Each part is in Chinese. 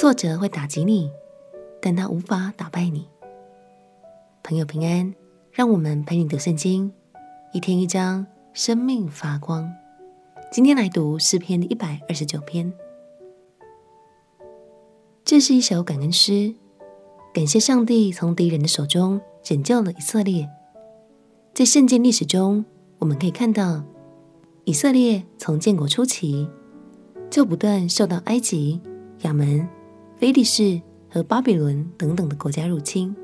挫折会打击你，但它无法打败你。朋友平安，让我们陪你读圣经，一天一章，生命发光。今天来读诗篇一百二十九篇。这是一首感恩诗，感谢上帝从敌人的手中拯救了以色列。在圣经历史中，我们可以看到，以色列从建国初期就不断受到埃及、亚门、非利士和巴比伦等等的国家入侵，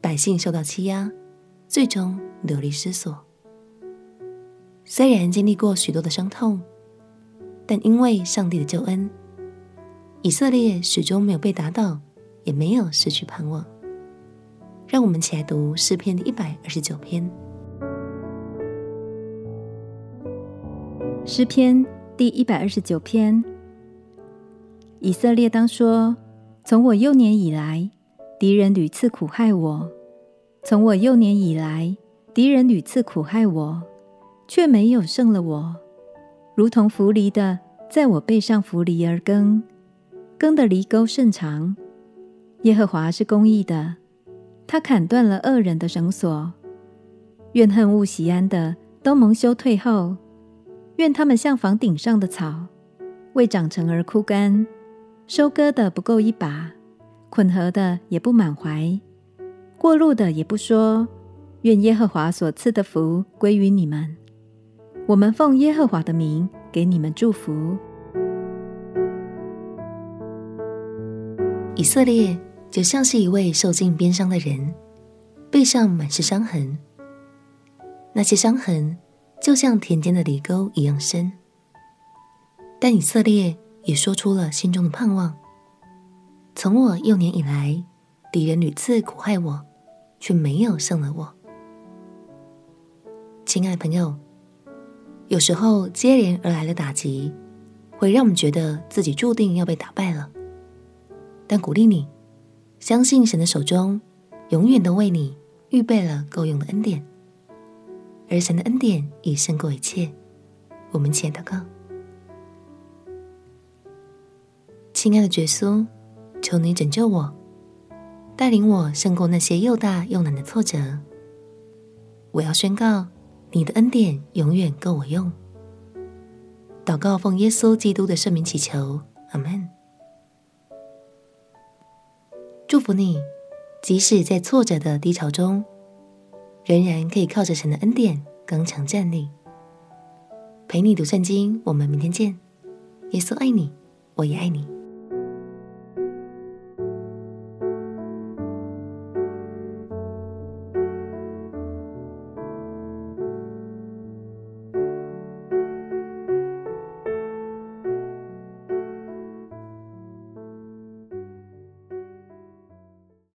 百姓受到欺压，最终流离失所。虽然经历过许多的伤痛，但因为上帝的救恩。以色列始终没有被打倒，也没有失去盼望。让我们起来读诗篇第一百二十九篇。诗篇第一百二十九篇：以色列当说，从我幼年以来，敌人屡次苦害我；从我幼年以来，敌人屡次苦害我，却没有胜了我，如同扶犁的在我背上扶犁而耕。耕的犁沟甚长，耶和华是公义的，他砍断了恶人的绳索。怨恨恶喜安的都蒙羞退后，愿他们像房顶上的草，未长成而枯干，收割的不够一把，捆合的也不满怀，过路的也不说。愿耶和华所赐的福归于你们。我们奉耶和华的名给你们祝福。以色列就像是一位受尽鞭伤的人，背上满是伤痕。那些伤痕就像田间的犁沟一样深。但以色列也说出了心中的盼望：从我幼年以来，敌人屡次苦害我，却没有胜了我。亲爱朋友，有时候接连而来的打击，会让我们觉得自己注定要被打败了。但鼓励你，相信神的手中永远都为你预备了够用的恩典，而神的恩典已胜过一切。我们且祷告，亲爱的耶稣，求你拯救我，带领我胜过那些又大又难的挫折。我要宣告，你的恩典永远够我用。祷告奉耶稣基督的圣名祈求，阿门。祝福你，即使在挫折的低潮中，仍然可以靠着神的恩典刚强站立。陪你读圣经，我们明天见。耶稣爱你，我也爱你。